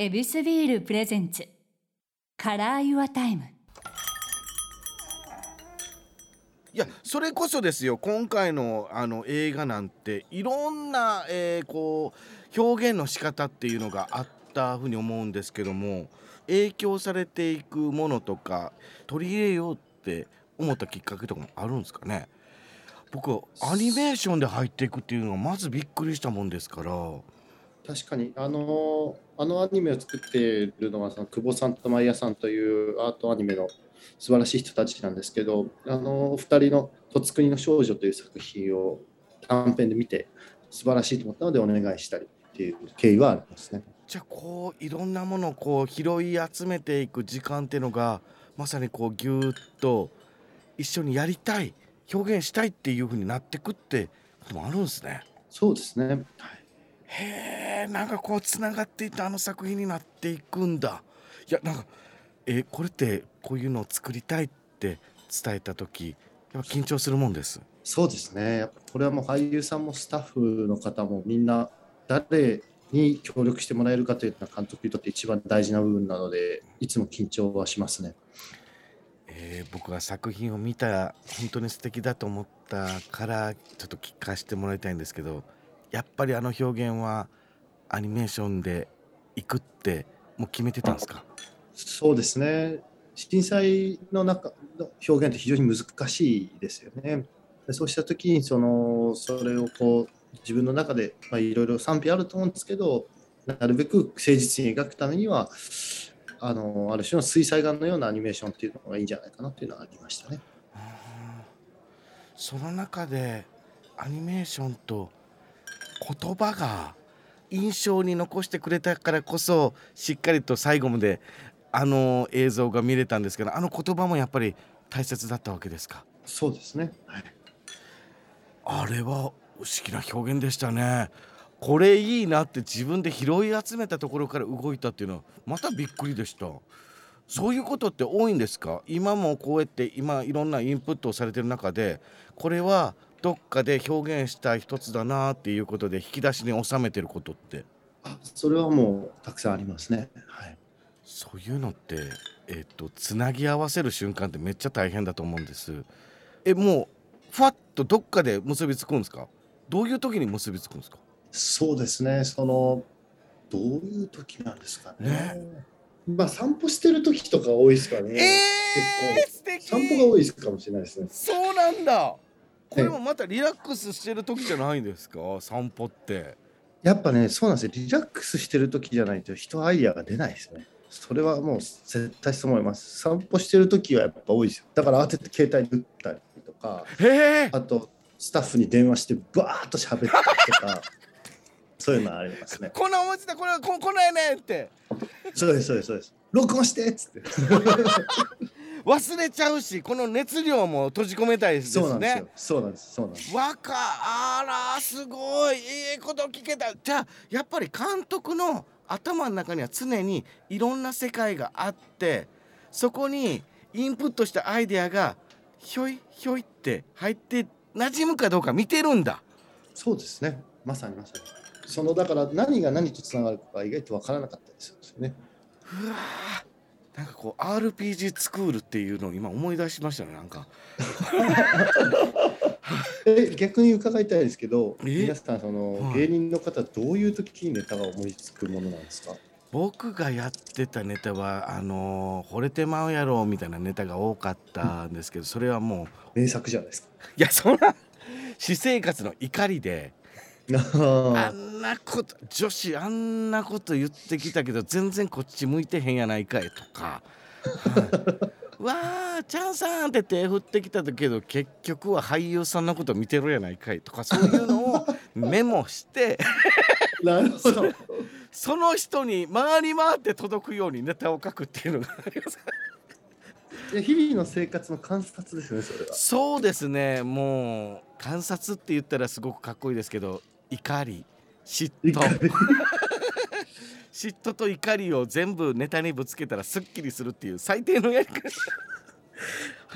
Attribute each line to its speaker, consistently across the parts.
Speaker 1: エビスビール presents。Color Your Time。
Speaker 2: いやそれこそですよ。今回のあの映画なんていろんな、えーこう表現の仕方っていうのがあったふうに思うんですけども影響されていくものとか取り入れようって思ったきっかけとかもあるんですかね？僕アニメーションで入っていくっていうのがまずびっくりしたもんですから。
Speaker 3: 確かにあのあのアニメを作っているのがその久保さんとマイヤさんというアートアニメの素晴らしい人たちなんですけどあの2人の「とつくにの少女」という作品を短編で見て素晴らしいと思ったのでお願いしたりっていう経緯はありますね。
Speaker 2: じゃあこういろんなものをこう拾い集めていく時間っていうのがまさにこうぎゅーっと一緒にやりたい表現したいっていうふうになってくってこともあるんですね。
Speaker 3: そうですね、はい
Speaker 2: へえなんかこうつながっていったあの作品になっていくんだ。いやなんかえこれってこういうのを作りたいって伝えた時やっぱ緊張するもんです。
Speaker 3: そうですねやっぱこれはもう俳優さんもスタッフの方もみんな誰に協力してもらえるかというのは監督にとって一番大事な部分なのでいつも緊張はしますね。
Speaker 2: えー僕が作品を見た本当に素敵だと思ったからちょっと聞かせてもらいたいんですけどやっぱりあの表現はアニメーションでいくってもう決めてたんですか？
Speaker 3: そうですね震災の中の表現って非常に難しいですよね。でそうした時にそのそれをこう自分の中でまあいろいろ賛否あると思うんですけどなるべく誠実に描くためにはあのある種の水彩画のようなアニメーションっていうのがいいんじゃないかなっていうのはありましたね。
Speaker 2: その中でアニメーションと言葉が印象に残してくれたからこそしっかりと最後まであの映像が見れたんですけどあの言葉もやっぱり大切だったわけですか？
Speaker 3: そうですね。はい。
Speaker 2: あれは不思議な表現でしたねこれいいなって自分で拾い集めたところから動いたっていうのはまたびっくりでしたそういうことって多いんですか？今もこうやって今いろんなインプットをされてる中でこれはどっかで表現したい一つだなっていうことで引き出しに収めてることって
Speaker 3: あそれはもうたくさんありますね。はい。
Speaker 2: そういうのってえっとつなぎ合わせる瞬間ってめっちゃ大変だと思うんですえもうファッとどっかで結びつくんですか？どういう時に結びつくんですか？
Speaker 3: そうですね。そのどういう時なんですかね。
Speaker 2: ね
Speaker 3: まあ散歩してる時とか多いですかね。
Speaker 2: えー、
Speaker 3: 結構散歩が多いですかもしれないですね。
Speaker 2: そうなんだこれもまたリラックスしてる時じゃないんですか？散歩って
Speaker 3: やっぱね、そうなんですよ。リラックスしてる時じゃないと人アイデアが出ないですね。それはもう絶対そう思います。散歩してる時はやっぱ多いですよ。だから慌てて携帯に打ったりとか、あとスタッフに電話してバーッと喋ったりとか、そういうのはありますね。
Speaker 2: こんな思いついたこれここないねって
Speaker 3: そうです、そうです、そうです。録音してっつって。
Speaker 2: 忘れちゃうしこの熱量も閉じ込めたいですね
Speaker 3: そうなんですよ。そうなんです、そうなんです。
Speaker 2: わかあらすごいいいこと聞けたじゃあやっぱり監督の頭の中には常にいろんな世界があってそこにインプットしたアイデアがひょいひょいって入って馴染むかどうか見てるんだ
Speaker 3: そうですね。まさにまさに。そのだから何が何とつながるかが意外とわからなかったりするんですよね。
Speaker 2: うわーなんかこう RPG スクールっていうのを今思い出しましたねなんか
Speaker 3: え逆に伺いたいですけど、
Speaker 2: え？
Speaker 3: 皆さんその、
Speaker 2: はい
Speaker 3: 芸人の方どういう時にネタが思いつくものなんですか？
Speaker 2: 僕がやってたネタはあのー惚れてまうやろみたいなネタが多かったんですけどそれはもう
Speaker 3: 名作じゃないですか。
Speaker 2: いやそんな私生活の怒りであ
Speaker 3: あ
Speaker 2: んなこと女子あんなこと言ってきたけど全然こっち向いてへんやないかいとか。はい わあチャンさんって手振ってきたけど結局は俳優さんのこと見てるやないかいとかそういうのをメモして
Speaker 3: なるほど。
Speaker 2: その人に回り回って届くようにネタを書くっていうのがあります
Speaker 3: 日々の生活の観察ですねそれは。
Speaker 2: そうですねもう観察って言ったらすごくかっこいいですけど怒り嫉妬。嫉妬と怒りを全部ネタにぶつけたらすっきりするっていう最低のやり方。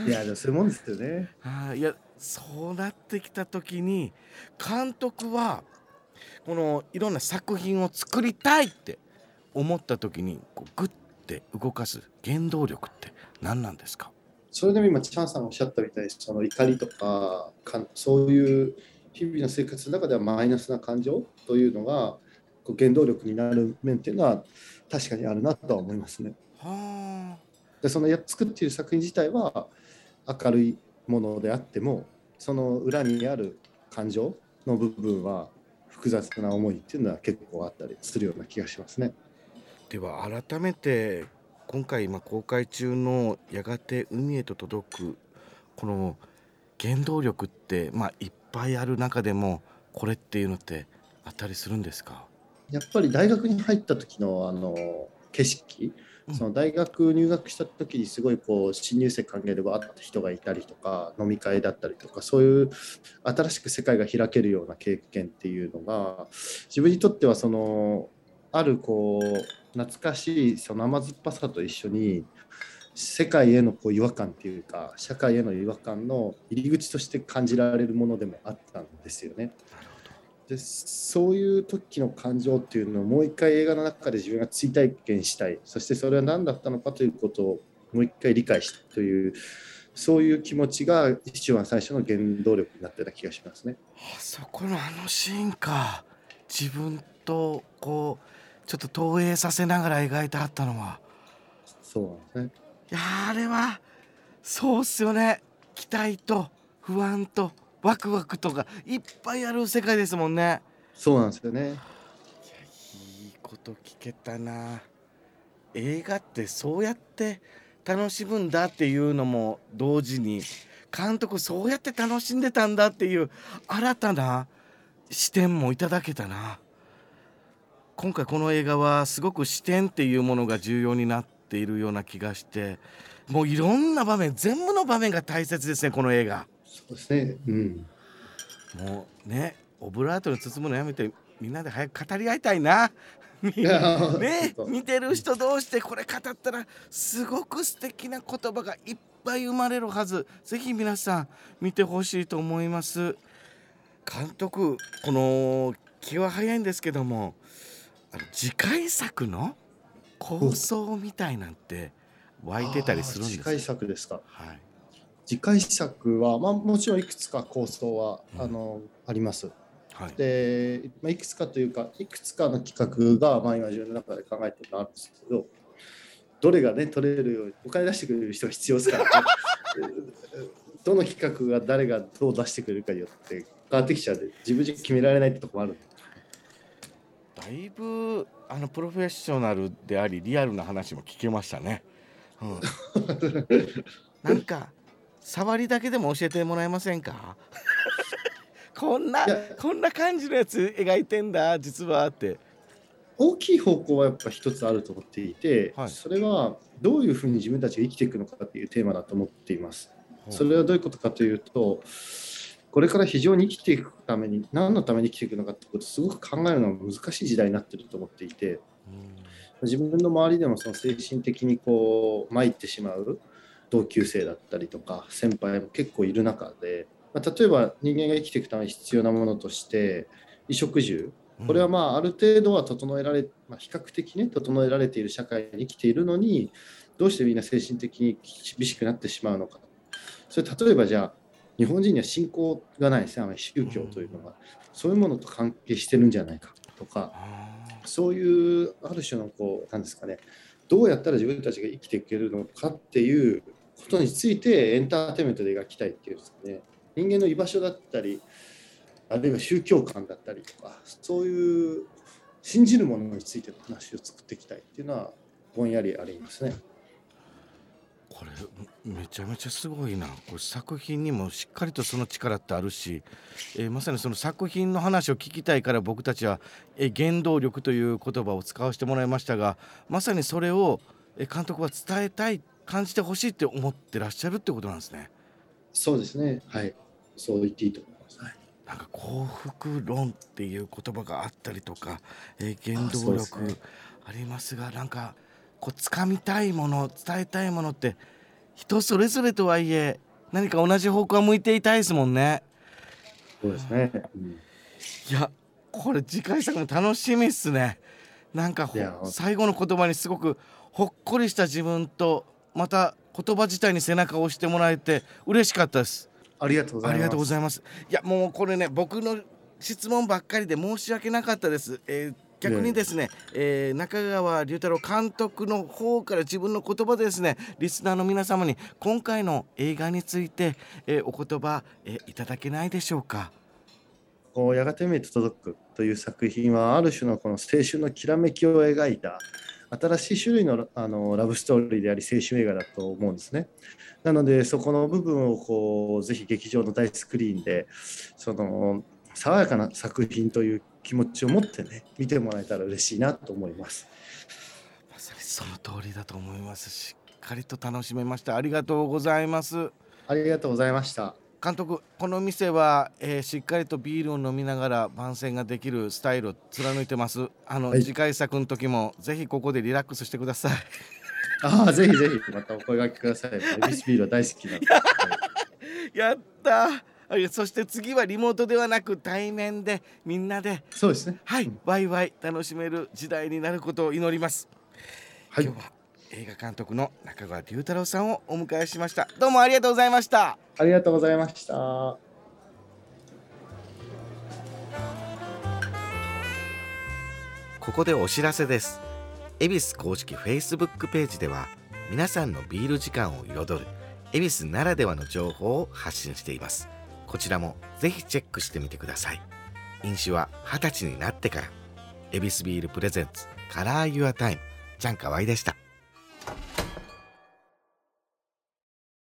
Speaker 3: いやでもそういうもんですよね。
Speaker 2: はい。いやそうなってきた時に監督はこのいろんな作品を作りたいって思った時にこうグッて動かす原動力って何なんですか？
Speaker 3: それでも今チャンさんがおっしゃったみたいにその怒りとかかそういう日々の生活の中ではマイナスな感情というのがこう原動力になる面っていうのは確かにあるなとは思いますね。
Speaker 2: は
Speaker 3: でそのや作っている作品自体は明るいものであってもその裏にある感情の部分は複雑な思いっていうのは結構あったりするような気がしますね。
Speaker 2: では改めて今回今公開中の「やがて海へと届く」この原動力ってまあいっぱいある中でもこれっていうのってあったりするんですか？
Speaker 3: やっぱり大学に入った時のあの景色。
Speaker 2: うん。
Speaker 3: その大学入学した時にすごいこう新入生歓迎でわーって人がいたりとか飲み会だったりとかそういう新しく世界が開けるような経験っていうのが自分にとってはそのあるこう懐かしいその甘酸っぱさと一緒に世界へのこう違和感っていうか社会への違和感の入り口として感じられるものでもあったんですよね。
Speaker 2: なる
Speaker 3: でそういう時の感情っていうのをもう一回映画の中で自分が追体験したいそしてそれは何だったのかということをもう一回理解したいというそういう気持ちが一番最初の原動力になってた気がしますね。
Speaker 2: あそこのあのシーンか自分とこうちょっと投影させながら描いてあったのは
Speaker 3: そうなんですね。
Speaker 2: いやーあれはそうっすよね。期待と不安とワクワクとかいっぱいある世界ですもんね。
Speaker 3: そうなんですよね。
Speaker 2: いいこと聞けたな。映画ってそうやって楽しむんだっていうのも同時に監督そうやって楽しんでたんだっていう新たな視点もいただけたな。今回この映画はすごく視点っていうものが重要になっているような気がしてもういろんな場面全部の場面が大切ですねこの映画。
Speaker 3: そうですね。うん。
Speaker 2: もうねオブラートに包むのやめてみんなで早く語り合いたいな。ね見てる人同士でこれ語ったらすごく素敵な言葉がいっぱい生まれるはず。ぜひ皆さん見てほしいと思います。監督この気は早いんですけどもあの次回作の構想みたいなんて湧いてたりするんですか
Speaker 3: 次回作ですか。
Speaker 2: はい。
Speaker 3: 次回作は、まあ、もちろんいくつか構想は、
Speaker 2: うん。
Speaker 3: あのあります。
Speaker 2: はい。
Speaker 3: で、まあ、いくつかというかいくつかの企画が、まあ、今自分の中で考えてるのあるんですけどどれがね取れるようにお金出してくれる人が必要ですからね。どの企画が誰がどう出してくれるかによって変わってきちゃうんで自分じゃ決められないってとこもある
Speaker 2: だいぶあのプロフェッショナルでありリアルな話も聞けましたね。うん、なんか触りだけでも教えてもらえませんか？こんなこんな感じのやつ描いてんだ実はって。
Speaker 3: 大きい方向はやっぱ一つあると思っていて、
Speaker 2: はい
Speaker 3: それはどういうふうに自分たちが生きていくのかっていうテーマだと思っています。それはどういうことかというと、これから非常に生きていくために、何のために生きていくのかってことをすごく考えるのが難しい時代になっていると思っていて、
Speaker 2: うん。
Speaker 3: 自分の周りでもその精神的にこう参ってしまう同級生だったりとか先輩も結構いる中で、まあ、例えば人間が生きていくために必要なものとして衣食住これはまあある程度は整えられ、まあ、比較的ね整えられている社会に生きているのにどうしてみんな精神的に厳しくなってしまうのか。それ例えばじゃあ日本人には信仰がないですね。あまり宗教というのがそういうものと関係してるんじゃないか。とか。そういうある種のこうなんですかね。どうやったら自分たちが生きていけるのかっていうことについてエンターテインメントで描きたいっていうんですかね。人間の居場所だったりあるいは宗教観だったりとかそういう信じるものについての話を作っていきたいっていうのはぼんやりありますね。
Speaker 2: これめちゃめちゃすごいなこれ作品にもしっかりとその力ってあるし、えーまさにその作品の話を聞きたいから僕たちは、えー原動力という言葉を使わせてもらいましたがまさにそれを、えー監督は伝えたい感じてほしいって思ってらっしゃるってことなんですね。
Speaker 3: そうですね。はい。そう言っていいと思います。はい。
Speaker 2: なんか幸福論っていう言葉があったりとか、えー原動力ありますがなんかこう掴みたいもの伝えたいものって人それぞれとはいえ何か同じ方向は向いていたいですもんね。
Speaker 3: そうですね。うん
Speaker 2: いやこれ次回作も楽しみっすね。なんか最後の言葉にすごくほっこりした自分とまた言葉自体に背中を押してもらえて嬉しかったです
Speaker 3: ありがとうございます。
Speaker 2: ありがとうございますいやもうこれね僕の質問ばっかりで申し訳なかったです、えー逆にですね、えー中川龍太郎監督の方から自分の言葉でですねリスナーの皆様に今回の映画について、えーお言葉、えーいただけないでしょうか？
Speaker 3: こうやがて見えて届くという作品はある種のこの青春のきらめきを描いた新しい種類のあのラブストーリーであり青春映画だと思うんですね。なのでそこの部分をこうぜひ劇場の大スクリーンでその爽やかな作品という気持ちを持ってね見てもらえたら嬉しいなと思います。
Speaker 2: まさにその通りだと思います。しっかりと楽しめました。ありがとうございます。
Speaker 3: ありがとうございました。
Speaker 2: 監督この店は、えーしっかりとビールを飲みながら番宣ができるスタイルを貫いてます。あの、
Speaker 3: はい。
Speaker 2: 次回作の時もぜひここでリラックスしてください。
Speaker 3: ああぜひぜひまたお声掛けください。エビスビールは大好きな
Speaker 2: やったはいそして次はリモートではなく対面でみんなで
Speaker 3: そうですね。
Speaker 2: はいワイワイ楽しめる時代になることを祈ります、
Speaker 3: はい。
Speaker 2: 今日は映画監督の中川龍太郎さんをお迎えしました。どうもありがとうございました。
Speaker 3: ありがとうございました。
Speaker 2: ここでお知らせです。恵比寿公式 Facebook ページでは皆さんのビール時間を彩る恵比寿ならではの情報を発信していますこちらもぜひチェックしてみてください。飲酒は二十歳になってから。エビスビールプレゼンツカラーユアタイム。ちゃんかわいでした。